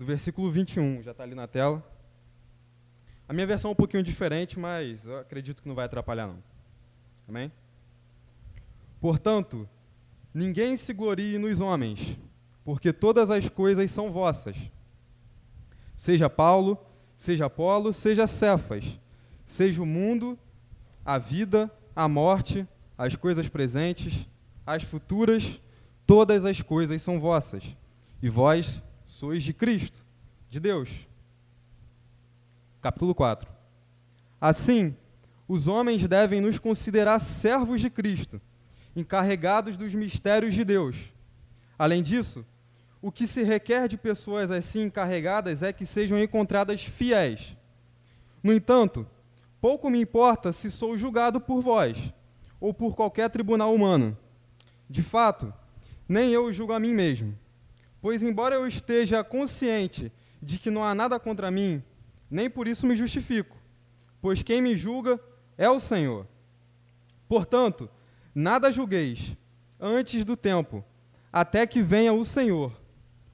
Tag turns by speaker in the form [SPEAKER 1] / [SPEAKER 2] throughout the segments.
[SPEAKER 1] do versículo 21, já está ali na tela. A minha versão é um pouquinho diferente, mas eu acredito que não vai atrapalhar não. Amém? Portanto, ninguém se glorie nos homens, porque todas as coisas são vossas. Seja Paulo, seja Apolo, seja Cefas, seja o mundo, a vida, a morte, as coisas presentes, as futuras, todas as coisas são vossas, e vós de Cristo, de Deus. Capítulo 4. Assim, os homens devem nos considerar servos de Cristo, encarregados dos mistérios de Deus. Além disso, o que se requer de pessoas assim encarregadas é que sejam encontradas fiéis. No entanto, pouco me importa se sou julgado por vós ou por qualquer tribunal humano. De fato, nem eu julgo a mim mesmo. Pois, embora eu esteja consciente de que não há nada contra mim, nem por isso me justifico, pois quem me julga é o Senhor. Portanto, nada julgueis antes do tempo, até que venha o Senhor,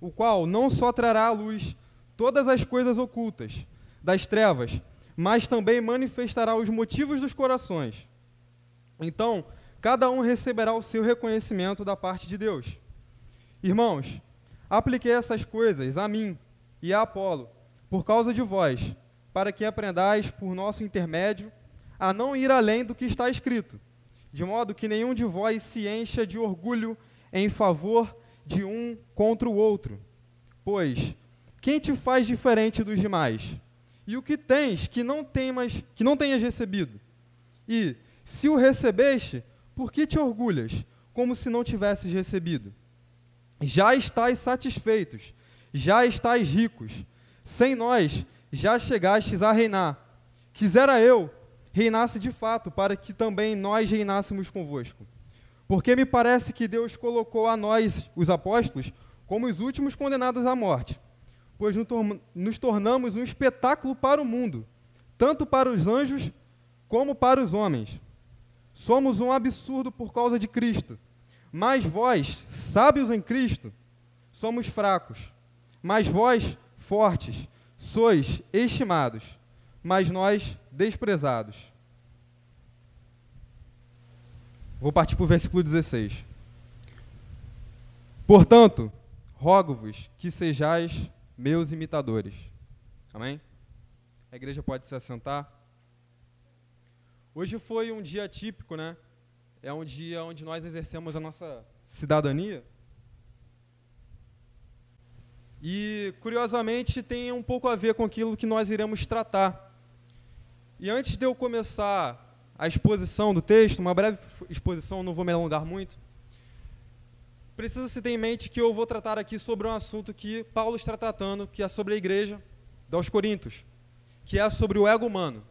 [SPEAKER 1] o qual não só trará à luz todas as coisas ocultas das trevas, mas também manifestará os motivos dos corações. Então, cada um receberá o seu reconhecimento da parte de Deus. Irmãos, apliquei essas coisas a mim e a Apolo, por causa de vós, para que aprendais, por nosso intermédio, a não ir além do que está escrito, de modo que nenhum de vós se encha de orgulho em favor de um contra o outro. Pois, quem te faz diferente dos demais? E o que tens que não, temas, que não tenhas recebido? E, se o recebeste, por que te orgulhas, como se não tivesses recebido? Já estáis satisfeitos, já estáis ricos. Sem nós, já chegastes a reinar. Quisera eu reinasse de fato, para que também nós reinássemos convosco. Porque me parece que Deus colocou a nós, os apóstolos, como os últimos condenados à morte, pois nos tornamos um espetáculo para o mundo, tanto para os anjos como para os homens. Somos um absurdo por causa de Cristo, mas vós, sábios em Cristo, somos fracos, mas vós, fortes, sois estimados, mas nós desprezados. Vou partir para o versículo 16. Portanto, rogo-vos que sejais meus imitadores. Amém? A igreja pode se assentar. Hoje foi um dia típico, né? É um dia onde nós exercemos a nossa cidadania. E, curiosamente, tem um pouco a ver com aquilo que nós iremos tratar. E antes de eu começar a exposição do texto, uma breve exposição, não vou me alongar muito, precisa se ter em mente que eu vou tratar aqui sobre um assunto que Paulo está tratando, que é sobre a igreja dos Coríntios, que é sobre o ego humano.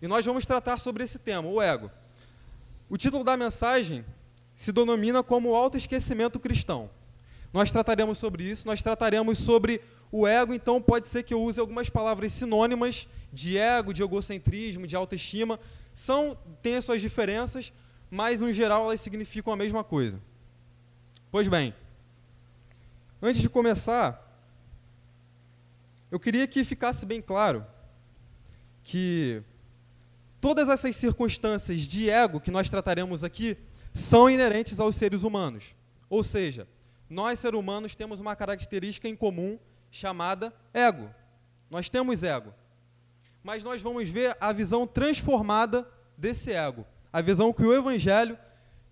[SPEAKER 1] E nós vamos tratar sobre esse tema, o ego. O título da mensagem se denomina como autoesquecimento cristão. Nós trataremos sobre isso, nós trataremos sobre o ego, então pode ser que eu use algumas palavras sinônimas de ego, de egocentrismo, de autoestima. São, têm as suas diferenças, mas em geral elas significam a mesma coisa. Pois bem, antes de começar, eu queria que ficasse bem claro que todas essas circunstâncias de ego que nós trataremos aqui são inerentes aos seres humanos. Ou seja, nós, seres humanos, temos uma característica em comum chamada ego. Nós temos ego. Mas nós vamos ver a visão transformada desse ego. A visão que o Evangelho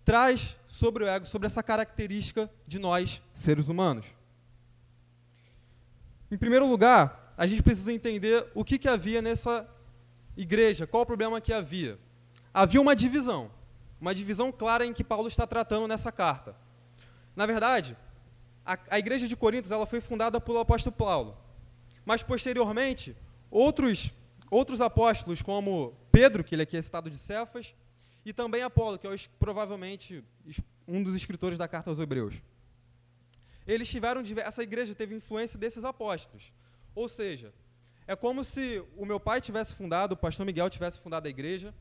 [SPEAKER 1] traz sobre o ego, sobre essa característica de nós, seres humanos. Em primeiro lugar, a gente precisa entender o que, que havia nessa igreja, qual o problema que havia. Havia uma divisão, uma divisão clara em que Paulo está tratando nessa carta. Na verdade, a, a igreja de Corintos ela foi fundada pelo apóstolo Paulo. Mas posteriormente, outros, outros apóstolos, como Pedro, que ele aqui é citado de Cefas, e também Apolo, que é provavelmente um dos escritores da carta aos Hebreus. Eles tiveram essa igreja teve influência desses apóstolos. Ou seja, é como se o meu pai tivesse fundado, o pastor Miguel tivesse fundado a igreja,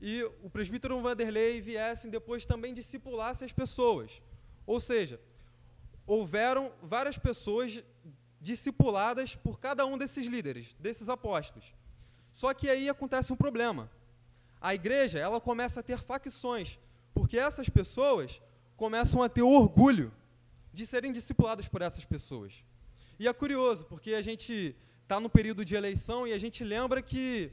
[SPEAKER 1] e o presbítero Vanderlei viessem depois também discipulasse as pessoas. Ou seja, houveram várias pessoas discipuladas por cada um desses líderes, desses apóstolos. Só que aí acontece um problema. A igreja, ela começa a ter facções, porque essas pessoas começam a ter orgulho de serem discipuladas por essas pessoas. E é curioso, porque a gente está no período de eleição e a gente lembra que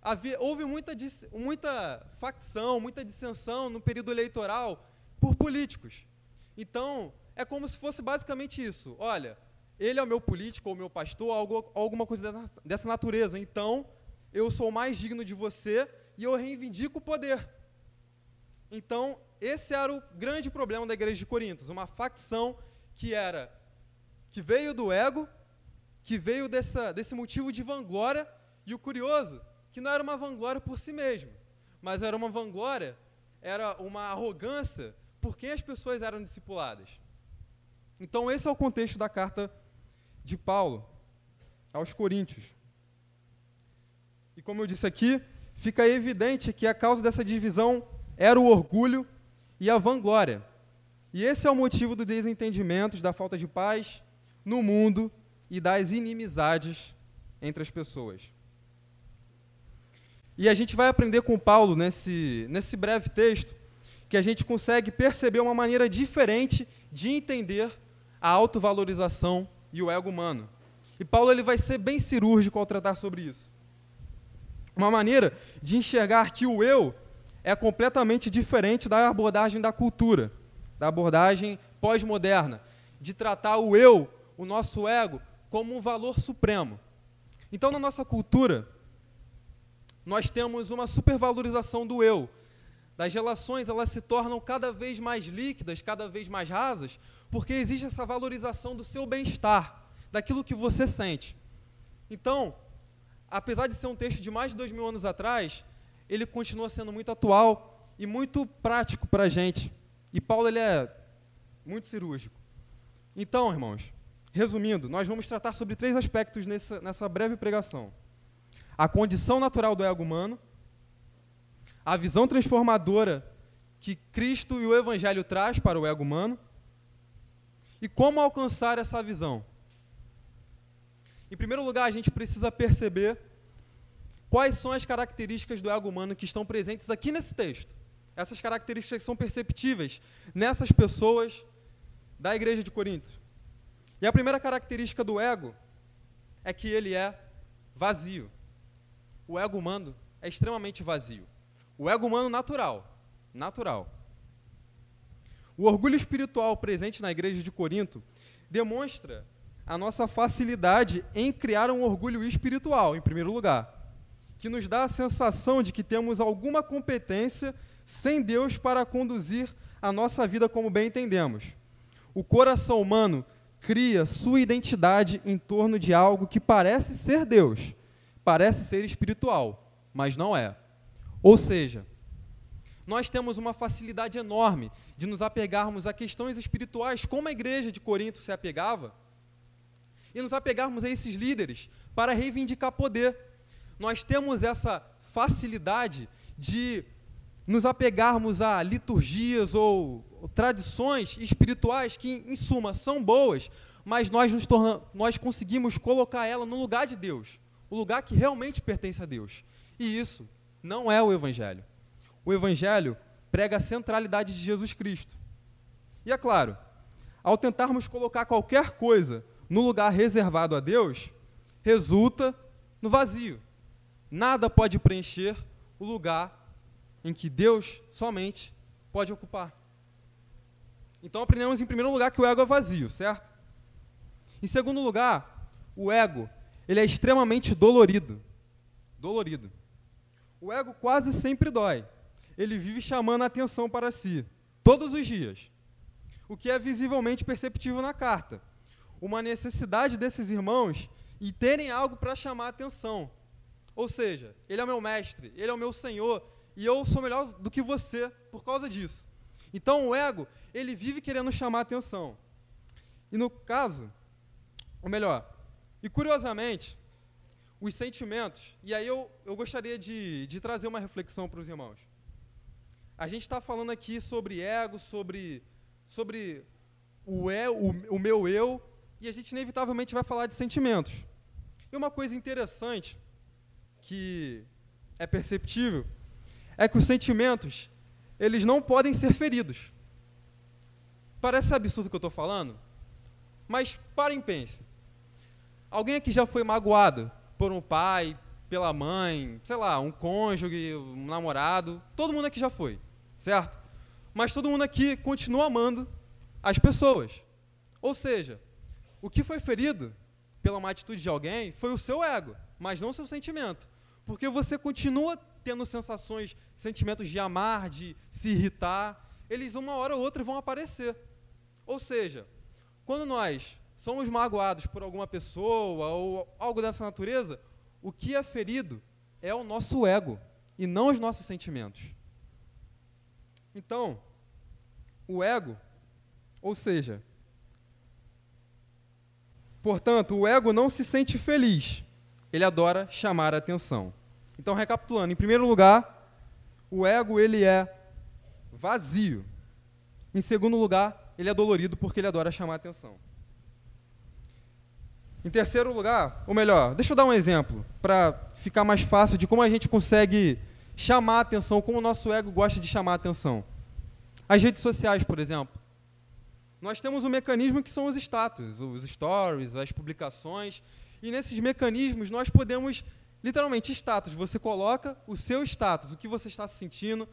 [SPEAKER 1] havia, houve muita, muita facção, muita dissensão no período eleitoral por políticos. Então, é como se fosse basicamente isso. Olha, ele é o meu político ou o meu pastor, algo, alguma coisa dessa, dessa natureza. Então, eu sou mais digno de você e eu reivindico o poder. Então, esse era o grande problema da igreja de Corinto, uma facção que era que veio do ego, que veio dessa, desse motivo de vanglória, e o curioso, que não era uma vanglória por si mesmo, mas era uma vanglória, era uma arrogância por quem as pessoas eram discipuladas. Então, esse é o contexto da carta de Paulo aos Coríntios. E como eu disse aqui, fica evidente que a causa dessa divisão era o orgulho e a vanglória. E esse é o motivo dos desentendimentos, da falta de paz no mundo e das inimizades entre as pessoas. E a gente vai aprender com Paulo nesse, nesse breve texto que a gente consegue perceber uma maneira diferente de entender a autovalorização e o ego humano. E Paulo ele vai ser bem cirúrgico ao tratar sobre isso. Uma maneira de enxergar que o eu é completamente diferente da abordagem da cultura, da abordagem pós-moderna, de tratar o eu, o nosso ego, como um valor supremo. Então, na nossa cultura, nós temos uma supervalorização do eu. Das relações, elas se tornam cada vez mais líquidas, cada vez mais rasas, porque existe essa valorização do seu bem-estar, daquilo que você sente. Então, apesar de ser um texto de mais de dois mil anos atrás, ele continua sendo muito atual e muito prático para a gente. E Paulo ele é muito cirúrgico. Então, irmãos, resumindo, nós vamos tratar sobre três aspectos nessa, nessa breve pregação: a condição natural do ego humano, a visão transformadora que Cristo e o Evangelho traz para o ego humano e como alcançar essa visão. Em primeiro lugar, a gente precisa perceber Quais são as características do ego humano que estão presentes aqui nesse texto? Essas características são perceptíveis nessas pessoas da igreja de Corinto. E a primeira característica do ego é que ele é vazio. O ego humano é extremamente vazio. O ego humano natural, natural. O orgulho espiritual presente na igreja de Corinto demonstra a nossa facilidade em criar um orgulho espiritual, em primeiro lugar que nos dá a sensação de que temos alguma competência sem Deus para conduzir a nossa vida como bem entendemos. O coração humano cria sua identidade em torno de algo que parece ser Deus, parece ser espiritual, mas não é. Ou seja, nós temos uma facilidade enorme de nos apegarmos a questões espirituais, como a igreja de Corinto se apegava, e nos apegarmos a esses líderes para reivindicar poder nós temos essa facilidade de nos apegarmos a liturgias ou, tradições espirituais que, em suma, são boas, mas nós, nos torna, nós conseguimos colocar ela no lugar de Deus, o lugar que realmente pertence a Deus. E isso não é o Evangelho. O Evangelho prega a centralidade de Jesus Cristo. E é claro, ao tentarmos colocar qualquer coisa no lugar reservado a Deus, resulta no vazio. Nada pode preencher o lugar em que Deus somente pode ocupar. Então aprendemos em primeiro lugar que o ego é vazio, certo? Em segundo lugar, o ego, ele é extremamente dolorido. Dolorido. O ego quase sempre dói. Ele vive chamando a atenção para si, todos os dias. O que é visivelmente perceptível na carta. Uma necessidade desses irmãos e terem algo para chamar a atenção, ou seja, ele é o meu mestre, ele é o meu senhor, e eu sou melhor do que você por causa disso. Então o ego, ele vive querendo chamar atenção. E no caso, ou melhor, e curiosamente, os sentimentos, e aí eu, eu gostaria de, de trazer uma reflexão para os irmãos. A gente está falando aqui sobre ego, sobre, sobre o, eu, o, o meu eu, e a gente inevitavelmente vai falar de sentimentos. E uma coisa interessante que é perceptível é que os sentimentos, eles não podem ser feridos. Parece absurdo o que eu estou falando, mas parem e pense. Alguém aqui já foi magoado por um pai, pela mãe, sei lá, um cônjuge, um namorado, todo mundo aqui já foi, certo? Mas todo mundo aqui continua amando as pessoas. Ou seja, o que foi ferido pela má atitude de alguém foi o seu ego, mas não o seu sentimento. Porque você continua tendo sensações, sentimentos de amar, de se irritar, eles uma hora ou outra vão aparecer. Ou seja, quando nós somos magoados por alguma pessoa ou algo dessa natureza, o que é ferido é o nosso ego e não os nossos sentimentos. Então, o ego, ou seja, portanto, o ego não se sente feliz, ele adora chamar a atenção. Então, recapitulando, em primeiro lugar, o ego ele é vazio. Em segundo lugar, ele é dolorido porque ele adora chamar atenção. Em terceiro lugar, ou melhor, deixa eu dar um exemplo para ficar mais fácil de como a gente consegue chamar atenção, como o nosso ego gosta de chamar atenção. As redes sociais, por exemplo. Nós temos um mecanismo que são os status, os stories, as publicações, e nesses mecanismos nós podemos, literalmente, status. Você coloca o seu status, o que você está se sentindo,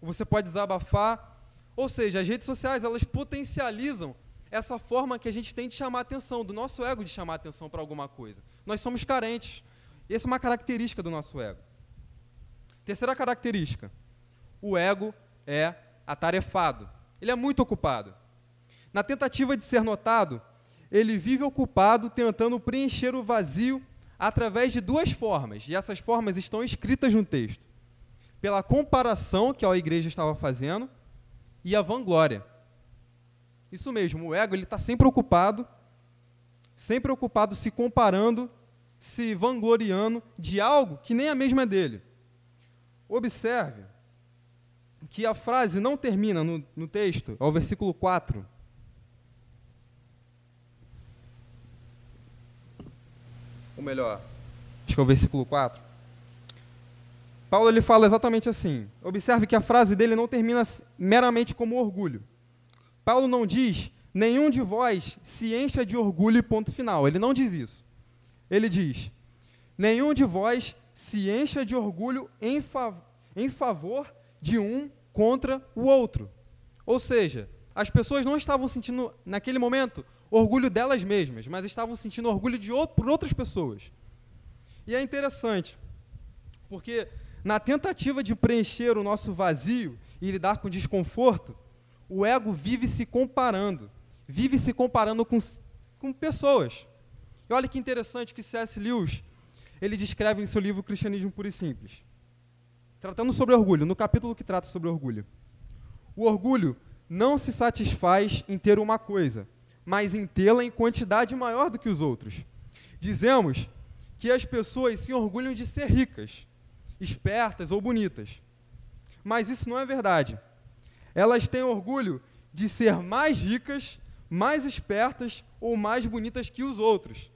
[SPEAKER 1] você pode desabafar. Ou seja, as redes sociais, elas potencializam essa forma que a gente tem de chamar atenção, do nosso ego de chamar atenção para alguma coisa. Nós somos carentes. Essa é uma característica do nosso ego. Terceira característica: o ego é atarefado. Ele é muito ocupado. Na tentativa de ser notado, ele vive ocupado tentando preencher o vazio através de duas formas, e essas formas estão escritas no texto: pela comparação que a igreja estava fazendo e a vanglória. Isso mesmo, o ego ele está sempre ocupado, sempre ocupado se comparando, se vangloriando de algo que nem a mesma é dele. Observe que a frase não termina no, no texto, ao versículo 4. Ou melhor, acho que é o versículo 4. Paulo ele fala exatamente assim. Observe que a frase dele não termina meramente como orgulho. Paulo não diz, nenhum de vós se encha de orgulho ponto final. Ele não diz isso. Ele diz, nenhum de vós se encha de orgulho em, fav em favor de um contra o outro. Ou seja, as pessoas não estavam sentindo, naquele momento, orgulho delas mesmas, mas estavam sentindo orgulho de outro, por outras pessoas. E é interessante, porque na tentativa de preencher o nosso vazio e lidar com desconforto, o ego vive se comparando, vive se comparando com, com pessoas. E olha que interessante que C.S. Lewis ele descreve em seu livro Cristianismo Puro e Simples. Tratando sobre orgulho, no capítulo que trata sobre orgulho. O orgulho não se satisfaz em ter uma coisa, mas em tê-la em quantidade maior do que os outros. Dizemos que as pessoas se orgulham de ser ricas, espertas ou bonitas. Mas isso não é verdade elas têm orgulho de ser mais ricas, mais espertas ou mais bonitas que os outros.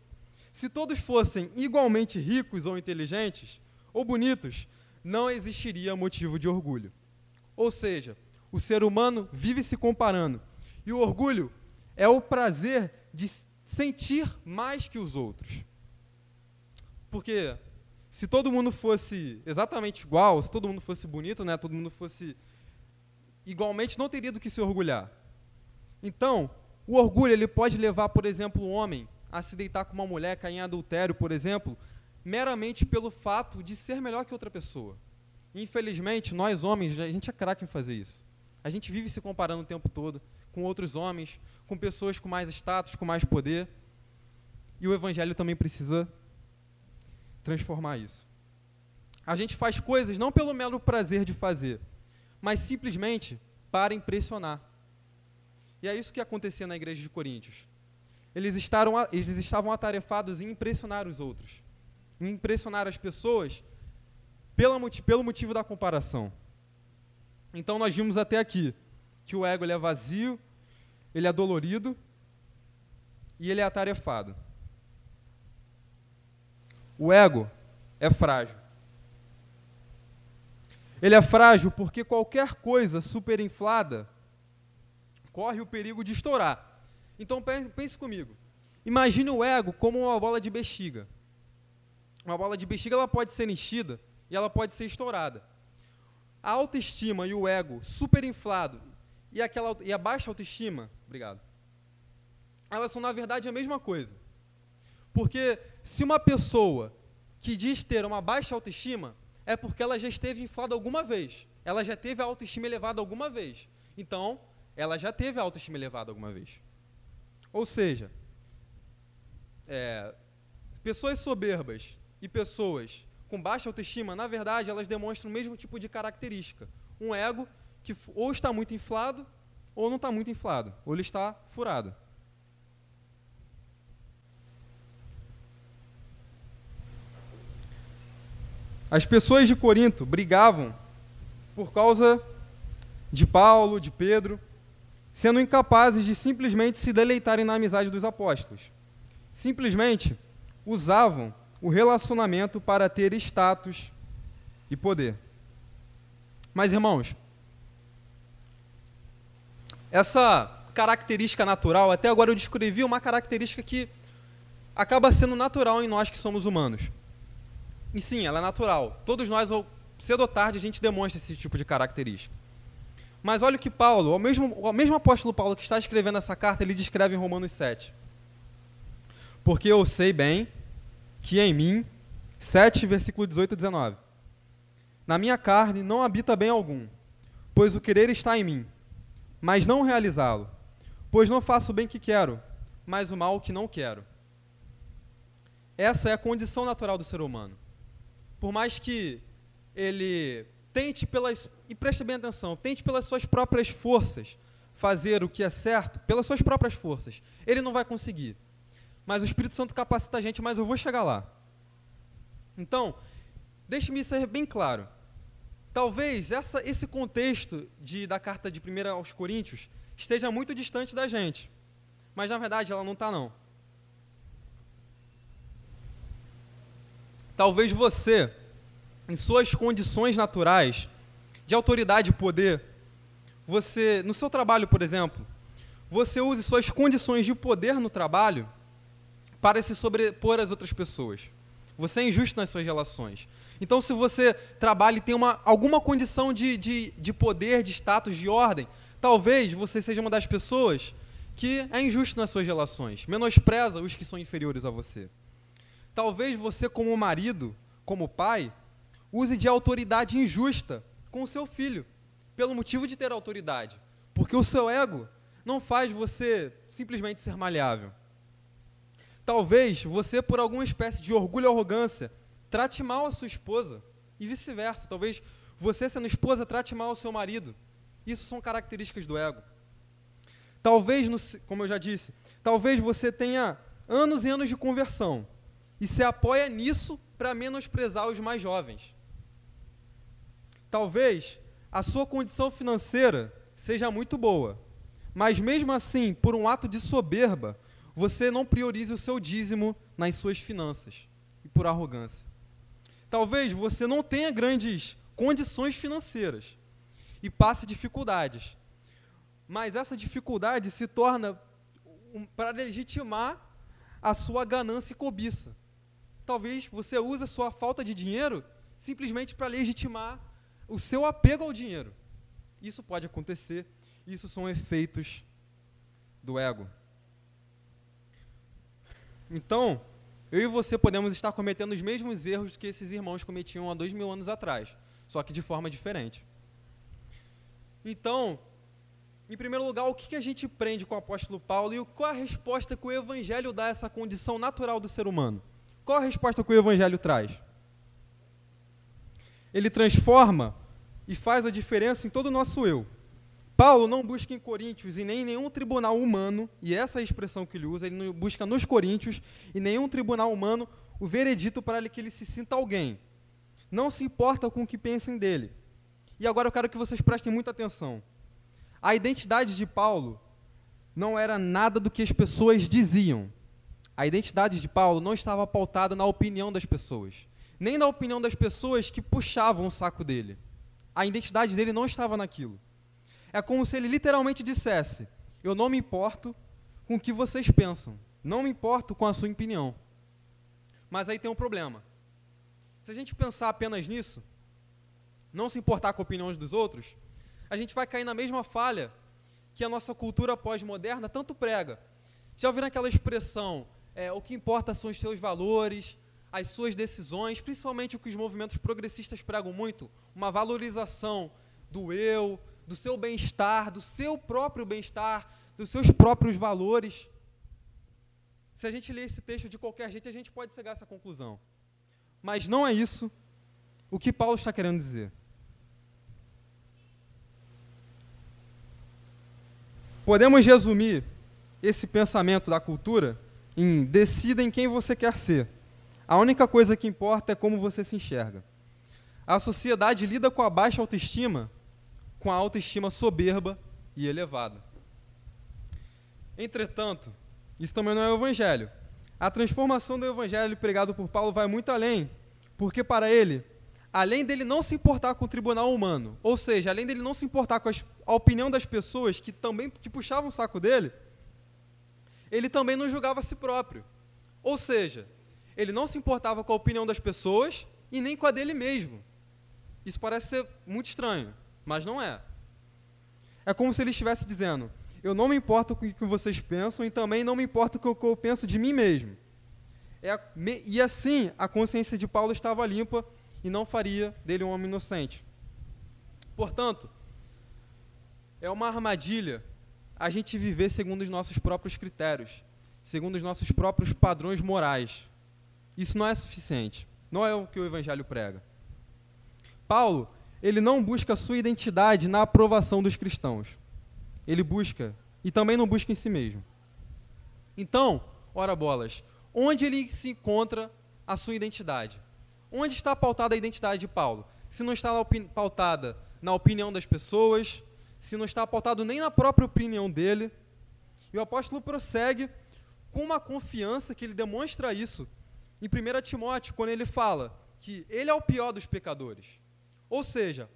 [SPEAKER 1] Se todos fossem igualmente ricos ou inteligentes ou bonitos, não existiria motivo de orgulho. Ou seja, o ser humano vive se comparando. E o orgulho é o prazer de sentir mais que os outros. Porque se todo mundo fosse exatamente igual, se todo mundo fosse bonito, né, todo mundo fosse igualmente não teria do que se orgulhar. Então, o orgulho ele pode levar, por exemplo, o homem a se deitar com uma mulher, cair em adultério, por exemplo, meramente pelo fato de ser melhor que outra pessoa. Infelizmente, nós homens, a gente é craque em fazer isso. A gente vive se comparando o tempo todo com outros homens, com pessoas com mais status, com mais poder. E o evangelho também precisa transformar isso. A gente faz coisas não pelo mero prazer de fazer, mas simplesmente para impressionar. E é isso que acontecia na igreja de Coríntios. Eles, estavam, eles estavam atarefados em impressionar os outros, em impressionar as pessoas pelo, pelo motivo da comparação. Então nós vimos até aqui que o ego ele é vazio, ele é dolorido, e ele é atarefado. O ego é frágil. Ele é frágil porque qualquer coisa superinflada corre o perigo de estourar. Então pense comigo. Imagine o ego como uma bola de bexiga. Uma bola de bexiga ela pode ser enchida e ela pode ser estourada. A autoestima e o ego superinflado e, aquela, e a baixa autoestima, obrigado, elas são na verdade a mesma coisa. Porque se uma pessoa que diz ter uma baixa autoestima, é porque ela já esteve inflada alguma vez. Ela já teve a autoestima elevada alguma vez. Então, ela já teve a autoestima elevada alguma vez. Ou seja, é, pessoas soberbas e pessoas com baixa autoestima, na verdade, elas demonstram o mesmo tipo de característica. Um ego que ou está muito inflado ou não está muito inflado, ou ele está furado. As pessoas de Corinto brigavam por causa de Paulo, de Pedro, sendo incapazes de simplesmente se deleitarem na amizade dos apóstolos. Simplesmente usavam o relacionamento para ter status e poder. Mas, irmãos, essa característica natural, até agora eu descrevi uma característica que acaba sendo natural em nós que somos humanos. E sim, ela é natural. Todos nós, cedo ou tarde, a gente demonstra esse tipo de característica. Mas olha o que Paulo, o mesmo, o mesmo apóstolo Paulo que está escrevendo essa carta, ele descreve em Romanos 7. Porque eu sei bem que em mim, 7, versículo 18 e 19. Na minha carne não habita bem algum, pois o querer está em mim, mas não realizá-lo. Pois não faço o bem que quero, mas o mal que não quero. Essa é a condição natural do ser humano. Por mais que ele tente pelas, e preste bem atenção, tente pelas suas próprias forças fazer o que é certo, pelas suas próprias forças, ele não vai conseguir mas o Espírito Santo capacita a gente, mas eu vou chegar lá. Então, deixe-me ser bem claro. Talvez essa, esse contexto de, da carta de 1 aos Coríntios esteja muito distante da gente, mas na verdade ela não está não. Talvez você, em suas condições naturais de autoridade e poder, você, no seu trabalho, por exemplo, você use suas condições de poder no trabalho para se sobrepor às outras pessoas. Você é injusto nas suas relações. Então, se você trabalha e tem uma, alguma condição de, de, de poder, de status, de ordem, talvez você seja uma das pessoas que é injusto nas suas relações, menospreza os que são inferiores a você. Talvez você, como marido, como pai, use de autoridade injusta com o seu filho, pelo motivo de ter autoridade, porque o seu ego não faz você simplesmente ser maleável. Talvez você, por alguma espécie de orgulho ou arrogância, trate mal a sua esposa e vice-versa. Talvez você, sendo esposa, trate mal o seu marido. Isso são características do ego. Talvez, no, como eu já disse, talvez você tenha anos e anos de conversão e se apoia nisso para menosprezar os mais jovens. Talvez a sua condição financeira seja muito boa, mas mesmo assim, por um ato de soberba, você não priorize o seu dízimo nas suas finanças e por arrogância. Talvez você não tenha grandes condições financeiras e passe dificuldades, mas essa dificuldade se torna um, para legitimar a sua ganância e cobiça. Talvez você use a sua falta de dinheiro simplesmente para legitimar o seu apego ao dinheiro. Isso pode acontecer, isso são efeitos do ego. Então, eu e você podemos estar cometendo os mesmos erros que esses irmãos cometiam há dois mil anos atrás, só que de forma diferente. Então, em primeiro lugar, o que a gente prende com o apóstolo Paulo e qual a resposta que o Evangelho dá a essa condição natural do ser humano? Qual a resposta que o Evangelho traz? Ele transforma e faz a diferença em todo o nosso eu. Paulo não busca em Coríntios e nem em nenhum tribunal humano, e essa é a expressão que ele usa, ele não busca nos Coríntios e nenhum tribunal humano o veredito para que ele se sinta alguém. Não se importa com o que pensem dele. E agora eu quero que vocês prestem muita atenção. A identidade de Paulo não era nada do que as pessoas diziam. A identidade de Paulo não estava pautada na opinião das pessoas, nem na opinião das pessoas que puxavam o saco dele. A identidade dele não estava naquilo. É como se ele literalmente dissesse: Eu não me importo com o que vocês pensam, não me importo com a sua opinião. Mas aí tem um problema. Se a gente pensar apenas nisso, não se importar com opiniões dos outros, a gente vai cair na mesma falha que a nossa cultura pós-moderna tanto prega. Já ouviram aquela expressão, é, o que importa são os seus valores, as suas decisões, principalmente o que os movimentos progressistas pregam muito, uma valorização do eu, do seu bem-estar, do seu próprio bem-estar, dos seus próprios valores. Se a gente ler esse texto de qualquer jeito, a gente pode chegar a essa conclusão. Mas não é isso o que Paulo está querendo dizer. Podemos resumir esse pensamento da cultura em decida em quem você quer ser. A única coisa que importa é como você se enxerga. A sociedade lida com a baixa autoestima com a autoestima soberba e elevada. Entretanto, isso também não é o evangelho. A transformação do evangelho pregado por Paulo vai muito além, porque para ele, além dele não se importar com o tribunal humano, ou seja, além dele não se importar com a opinião das pessoas que também que puxavam o saco dele, ele também não julgava a si próprio. Ou seja, ele não se importava com a opinião das pessoas e nem com a dele mesmo. Isso parece ser muito estranho, mas não é. É como se ele estivesse dizendo: Eu não me importo com o que vocês pensam e também não me importo com o que eu penso de mim mesmo. É, e assim, a consciência de Paulo estava limpa e não faria dele um homem inocente. Portanto, é uma armadilha a gente viver segundo os nossos próprios critérios, segundo os nossos próprios padrões morais. Isso não é suficiente. Não é o que o Evangelho prega. Paulo, ele não busca sua identidade na aprovação dos cristãos. Ele busca, e também não busca em si mesmo. Então, ora bolas, onde ele se encontra a sua identidade? Onde está pautada a identidade de Paulo? Se não está pautada na opinião das pessoas, se não está pautado nem na própria opinião dele. E o apóstolo prossegue com uma confiança que ele demonstra isso em 1 Timóteo, quando ele fala que ele é o pior dos pecadores. Ou seja,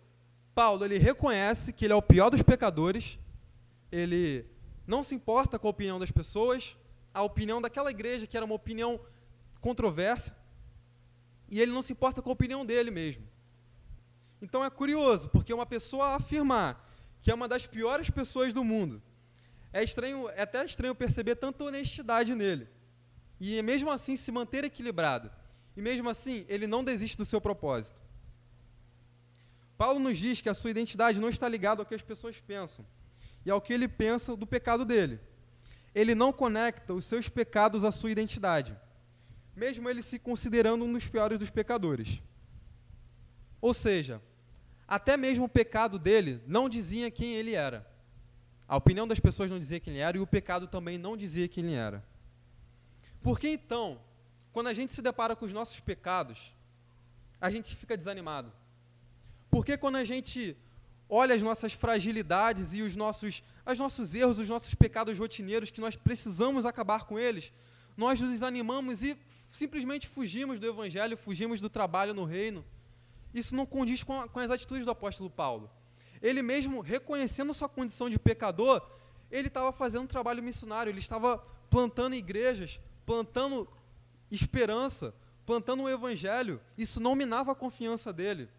[SPEAKER 1] Paulo ele reconhece que ele é o pior dos pecadores, ele não se importa com a opinião das pessoas, a opinião daquela igreja que era uma opinião controversa, e ele não se importa com a opinião dele mesmo. Então é curioso, porque uma pessoa afirmar que é uma das piores pessoas do mundo. É estranho, é até estranho perceber tanta honestidade nele. E mesmo assim se manter equilibrado. E mesmo assim, ele não desiste do seu propósito. Paulo nos diz que a sua identidade não está ligada ao que as pessoas pensam e ao que ele pensa do pecado dele. Ele não conecta os seus pecados à sua identidade, mesmo ele se considerando um dos piores dos pecadores. Ou seja, até mesmo o pecado dele não dizia quem ele era. A opinião das pessoas não dizia quem ele era e o pecado também não dizia quem ele era. Por que então, quando a gente se depara com os nossos pecados, a gente fica desanimado? Por que quando a gente olha as nossas fragilidades e os nossos, os nossos erros, os nossos pecados rotineiros que nós precisamos acabar com eles, nós nos desanimamos e simplesmente fugimos do evangelho, fugimos do trabalho no reino? isso não condiz com, a, com as atitudes do apóstolo Paulo. Ele mesmo, reconhecendo sua condição de pecador, ele estava fazendo um trabalho missionário, ele estava plantando igrejas, plantando esperança, plantando o evangelho. Isso não minava a confiança dele.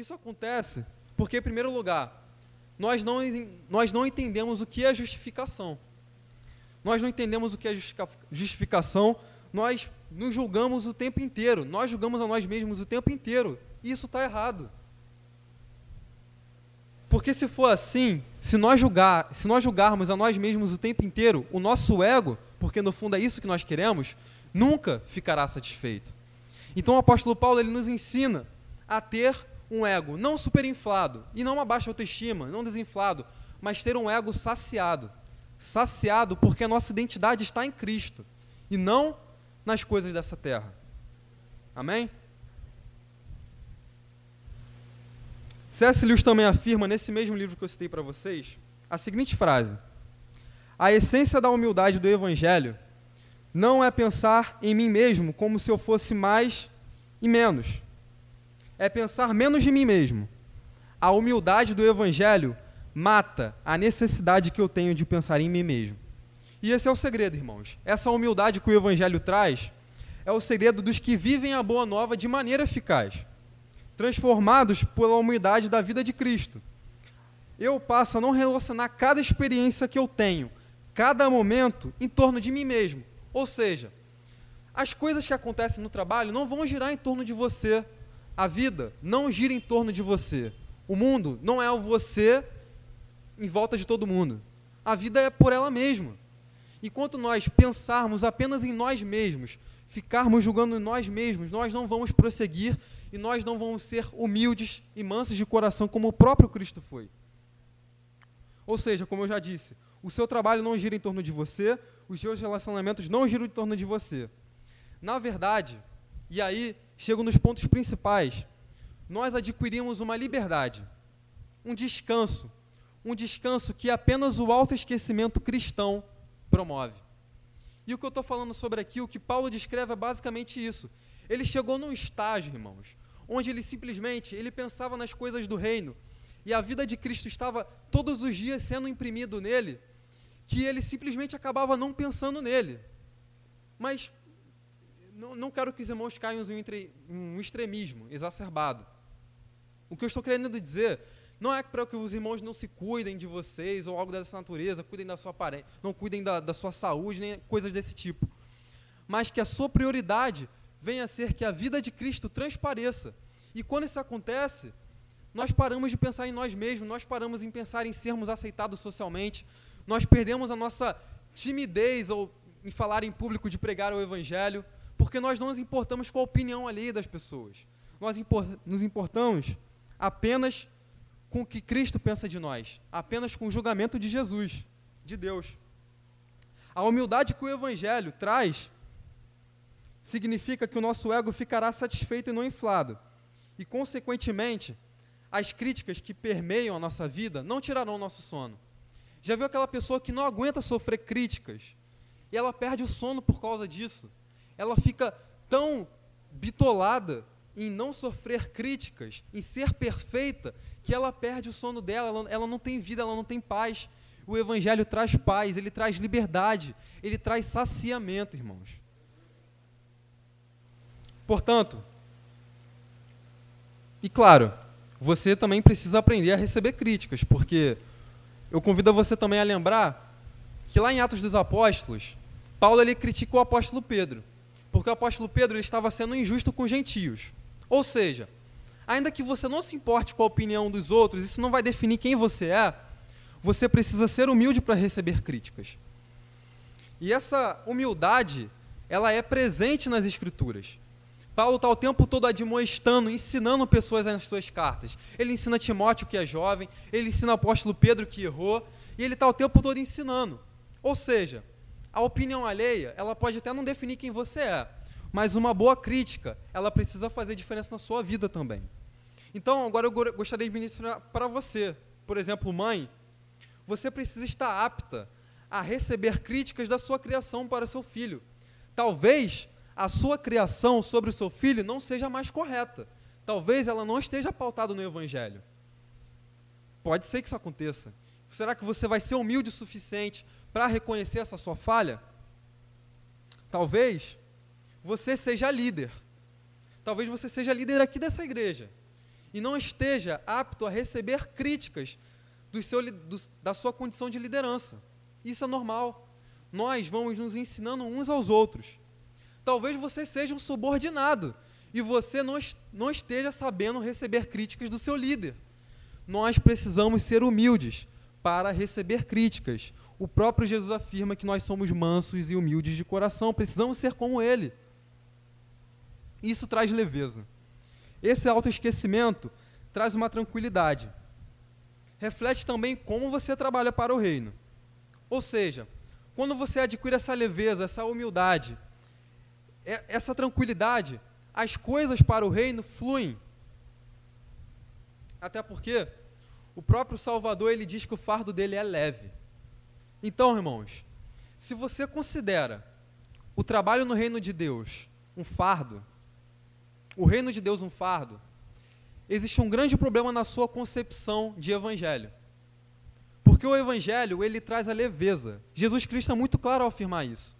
[SPEAKER 1] Isso acontece porque, em primeiro lugar, nós não, nós não entendemos o que é justificação. Nós não entendemos o que é justificação, nós nos julgamos o tempo inteiro, nós julgamos a nós mesmos o tempo inteiro. E isso está errado. Porque se for assim, se nós, julgar, se nós julgarmos a nós mesmos o tempo inteiro, o nosso ego, porque no fundo é isso que nós queremos, nunca ficará satisfeito. Então o apóstolo Paulo ele nos ensina a ter um ego não superinflado e não uma baixa autoestima, não desinflado, mas ter um ego saciado. Saciado porque a nossa identidade está em Cristo e não nas coisas dessa terra. Amém? C.S. Lewis também afirma, nesse mesmo livro que eu citei para vocês, a seguinte frase: A essência da humildade do Evangelho não é pensar em mim mesmo como se eu fosse mais e menos. É pensar menos de mim mesmo. A humildade do Evangelho mata a necessidade que eu tenho de pensar em mim mesmo. E esse é o segredo, irmãos. Essa humildade que o Evangelho traz é o segredo dos que vivem a boa nova de maneira eficaz, transformados pela humildade da vida de Cristo. Eu passo a não relacionar cada experiência que eu tenho, cada momento, em torno de mim mesmo. Ou seja, as coisas que acontecem no trabalho não vão girar em torno de você. A vida não gira em torno de você. O mundo não é o você em volta de todo mundo. A vida é por ela mesma. Enquanto nós pensarmos apenas em nós mesmos, ficarmos julgando nós mesmos, nós não vamos prosseguir e nós não vamos ser humildes e mansos de coração como o próprio Cristo foi. Ou seja, como eu já disse, o seu trabalho não gira em torno de você, os seus relacionamentos não giram em torno de você. Na verdade, e aí chego nos pontos principais, nós adquirimos uma liberdade, um descanso, um descanso que apenas o autoesquecimento cristão promove. E o que eu estou falando sobre aqui, o que Paulo descreve é basicamente isso. Ele chegou num estágio, irmãos, onde ele simplesmente ele pensava nas coisas do reino e a vida de Cristo estava todos os dias sendo imprimido nele, que ele simplesmente acabava não pensando nele. Mas não, quero que os irmãos caiam em um extremismo exacerbado. O que eu estou querendo dizer não é para que os irmãos não se cuidem de vocês ou algo dessa natureza, cuidem da sua aparência, não cuidem da, da sua saúde, nem coisas desse tipo. Mas que a sua prioridade venha a ser que a vida de Cristo transpareça. E quando isso acontece, nós paramos de pensar em nós mesmos, nós paramos em pensar em sermos aceitados socialmente, nós perdemos a nossa timidez ou em falar em público de pregar o Evangelho, porque nós não nos importamos com a opinião alheia das pessoas. Nós nos importamos apenas com o que Cristo pensa de nós, apenas com o julgamento de Jesus, de Deus. A humildade que o Evangelho traz significa que o nosso ego ficará satisfeito e não inflado. E, consequentemente, as críticas que permeiam a nossa vida não tirarão o nosso sono. Já viu aquela pessoa que não aguenta sofrer críticas e ela perde o sono por causa disso? Ela fica tão bitolada em não sofrer críticas, em ser perfeita, que ela perde o sono dela, ela, ela não tem vida, ela não tem paz. O Evangelho traz paz, ele traz liberdade, ele traz saciamento, irmãos. Portanto, e claro, você também precisa aprender a receber críticas, porque eu convido você também a lembrar que lá em Atos dos Apóstolos, Paulo ele critica o apóstolo Pedro, porque o apóstolo Pedro estava sendo injusto com os gentios. Ou seja, ainda que você não se importe com a opinião dos outros, isso não vai definir quem você é, você precisa ser humilde para receber críticas. E essa humildade, ela é presente nas Escrituras. Paulo está o tempo todo admoestando, ensinando pessoas nas suas cartas. Ele ensina Timóteo, que é jovem, ele ensina o apóstolo Pedro, que errou, e ele está o tempo todo ensinando. Ou seja, a opinião alheia, ela pode até não definir quem você é, mas uma boa crítica, ela precisa fazer diferença na sua vida também. Então, agora eu gostaria de ministrar para você, por exemplo, mãe, você precisa estar apta a receber críticas da sua criação para o seu filho. Talvez a sua criação sobre o seu filho não seja mais correta. Talvez ela não esteja pautada no Evangelho. Pode ser que isso aconteça. Será que você vai ser humilde o suficiente para reconhecer essa sua falha? Talvez você seja líder. Talvez você seja líder aqui dessa igreja e não esteja apto a receber críticas do seu, do, da sua condição de liderança. Isso é normal. Nós vamos nos ensinando uns aos outros. Talvez você seja um subordinado e você não, não esteja sabendo receber críticas do seu líder. Nós precisamos ser humildes para receber críticas. O próprio Jesus afirma que nós somos mansos e humildes de coração, precisamos ser como ele. Isso traz leveza. Esse autoesquecimento traz uma tranquilidade. Reflete também como você trabalha para o reino. Ou seja, quando você adquire essa leveza, essa humildade, essa tranquilidade, as coisas para o reino fluem. Até porque o próprio Salvador ele diz que o fardo dele é leve. Então, irmãos, se você considera o trabalho no reino de Deus um fardo, o reino de Deus um fardo, existe um grande problema na sua concepção de evangelho. Porque o evangelho, ele traz a leveza. Jesus Cristo é muito claro ao afirmar isso.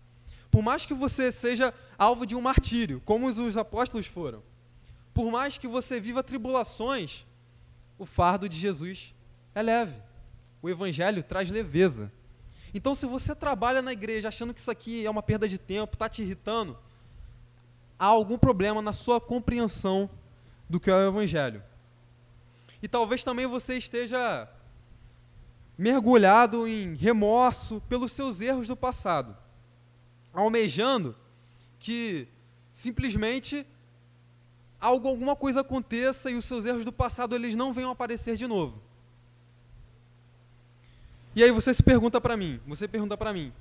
[SPEAKER 1] Por mais que você seja alvo de um martírio, como os apóstolos foram, por mais que você viva tribulações, o fardo de Jesus é leve. O evangelho traz leveza. Então, se você trabalha na igreja achando que isso aqui é uma perda de tempo, está te irritando, há algum problema na sua compreensão do que é o evangelho. E talvez também você esteja mergulhado em remorso pelos seus erros do passado, almejando que simplesmente algo, alguma coisa aconteça e os seus erros do passado eles não venham aparecer de novo. E aí você se pergunta para mim, você pergunta para mim,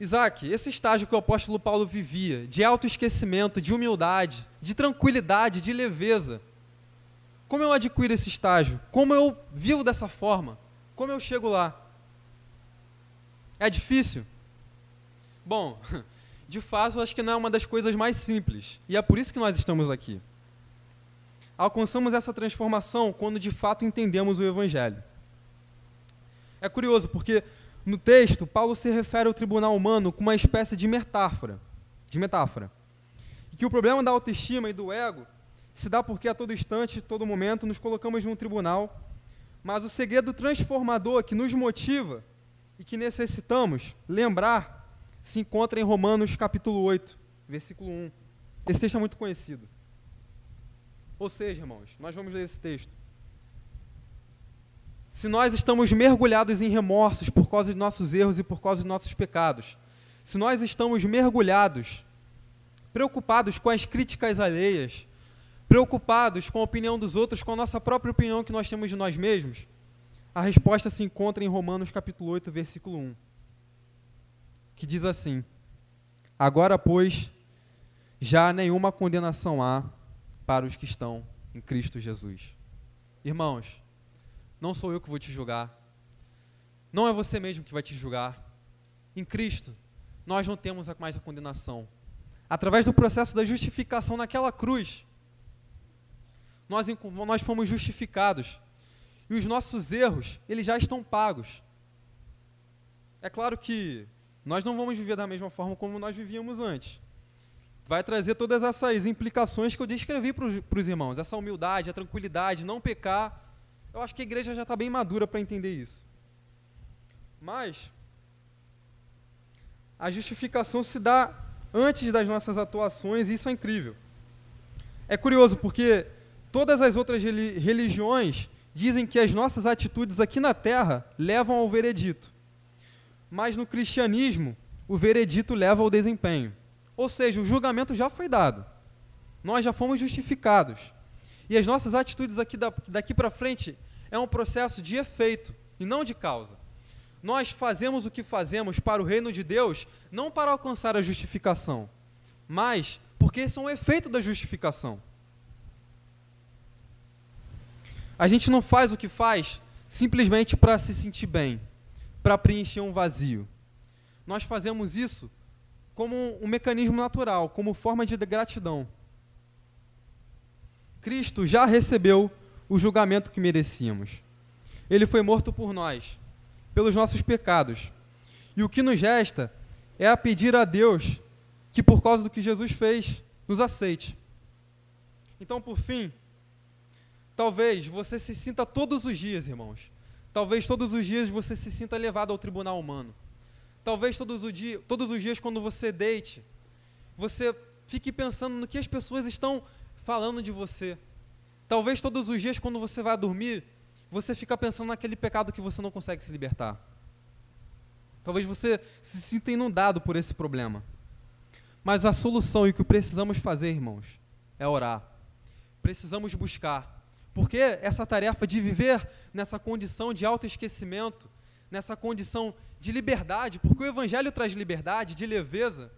[SPEAKER 1] Isaac, esse estágio que o apóstolo Paulo vivia, de autoesquecimento, de humildade, de tranquilidade, de leveza, como eu adquiro esse estágio? Como eu vivo dessa forma? Como eu chego lá? É difícil? Bom, de fato, acho que não é uma das coisas mais simples, e é por isso que nós estamos aqui. Alcançamos essa transformação quando de fato entendemos o Evangelho. É curioso, porque no texto, Paulo se refere ao tribunal humano com uma espécie de metáfora, de metáfora. Que o problema da autoestima e do ego se dá porque a todo instante, todo momento, nos colocamos num tribunal, mas o segredo transformador que nos motiva e que necessitamos lembrar se encontra em Romanos capítulo 8, versículo 1. Esse texto é muito conhecido. Ou seja, irmãos, nós vamos ler esse texto. Se nós estamos mergulhados em remorsos por causa de nossos erros e por causa de nossos pecados, se nós estamos mergulhados, preocupados com as críticas alheias, preocupados com a opinião dos outros, com a nossa própria opinião que nós temos de nós mesmos, a resposta se encontra em Romanos capítulo 8, versículo 1 que diz assim: Agora, pois, já nenhuma condenação há para os que estão em Cristo Jesus. Irmãos, não sou eu que vou te julgar. Não é você mesmo que vai te julgar. Em Cristo, nós não temos mais a condenação. Através do processo da justificação naquela cruz, nós, nós fomos justificados. E os nossos erros, eles já estão pagos. É claro que nós não vamos viver da mesma forma como nós vivíamos antes. Vai trazer todas essas implicações que eu descrevi para os irmãos, essa humildade, a tranquilidade, não pecar. Eu acho que a igreja já está bem madura para entender isso. Mas a justificação se dá antes das nossas atuações, e isso é incrível. É curioso porque todas as outras religiões dizem que as nossas atitudes aqui na terra levam ao veredito mas no cristianismo o veredito leva ao desempenho. Ou seja, o julgamento já foi dado. Nós já fomos justificados. E as nossas atitudes aqui daqui para frente é um processo de efeito e não de causa. Nós fazemos o que fazemos para o reino de Deus não para alcançar a justificação, mas porque esse é um efeito da justificação. A gente não faz o que faz simplesmente para se sentir bem para preencher um vazio. Nós fazemos isso como um mecanismo natural, como forma de gratidão. Cristo já recebeu o julgamento que merecíamos. Ele foi morto por nós, pelos nossos pecados. E o que nos resta é a pedir a Deus que, por causa do que Jesus fez, nos aceite. Então, por fim, talvez você se sinta todos os dias, irmãos, Talvez todos os dias você se sinta levado ao tribunal humano. Talvez todos os, dia, todos os dias, quando você deite, você fique pensando no que as pessoas estão falando de você. Talvez todos os dias, quando você vai dormir, você fica pensando naquele pecado que você não consegue se libertar. Talvez você se sinta inundado por esse problema. Mas a solução e o que precisamos fazer, irmãos, é orar. Precisamos buscar porque essa tarefa de viver nessa condição de autoesquecimento, nessa condição de liberdade, porque o Evangelho traz liberdade, de leveza,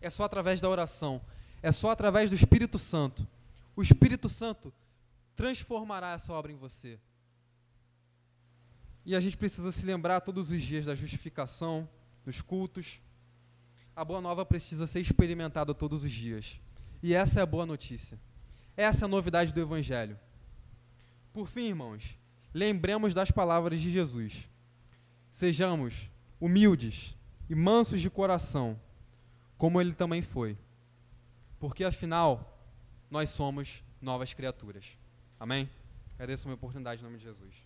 [SPEAKER 1] é só através da oração, é só através do Espírito Santo. O Espírito Santo transformará essa obra em você. e a gente precisa se lembrar todos os dias da justificação, nos cultos. A boa nova precisa ser experimentada todos os dias. E essa é a boa notícia. Essa é a novidade do Evangelho. Por fim, irmãos, lembremos das palavras de Jesus. Sejamos humildes e mansos de coração, como ele também foi. Porque afinal, nós somos novas criaturas. Amém? Agradeço a minha oportunidade em nome de Jesus.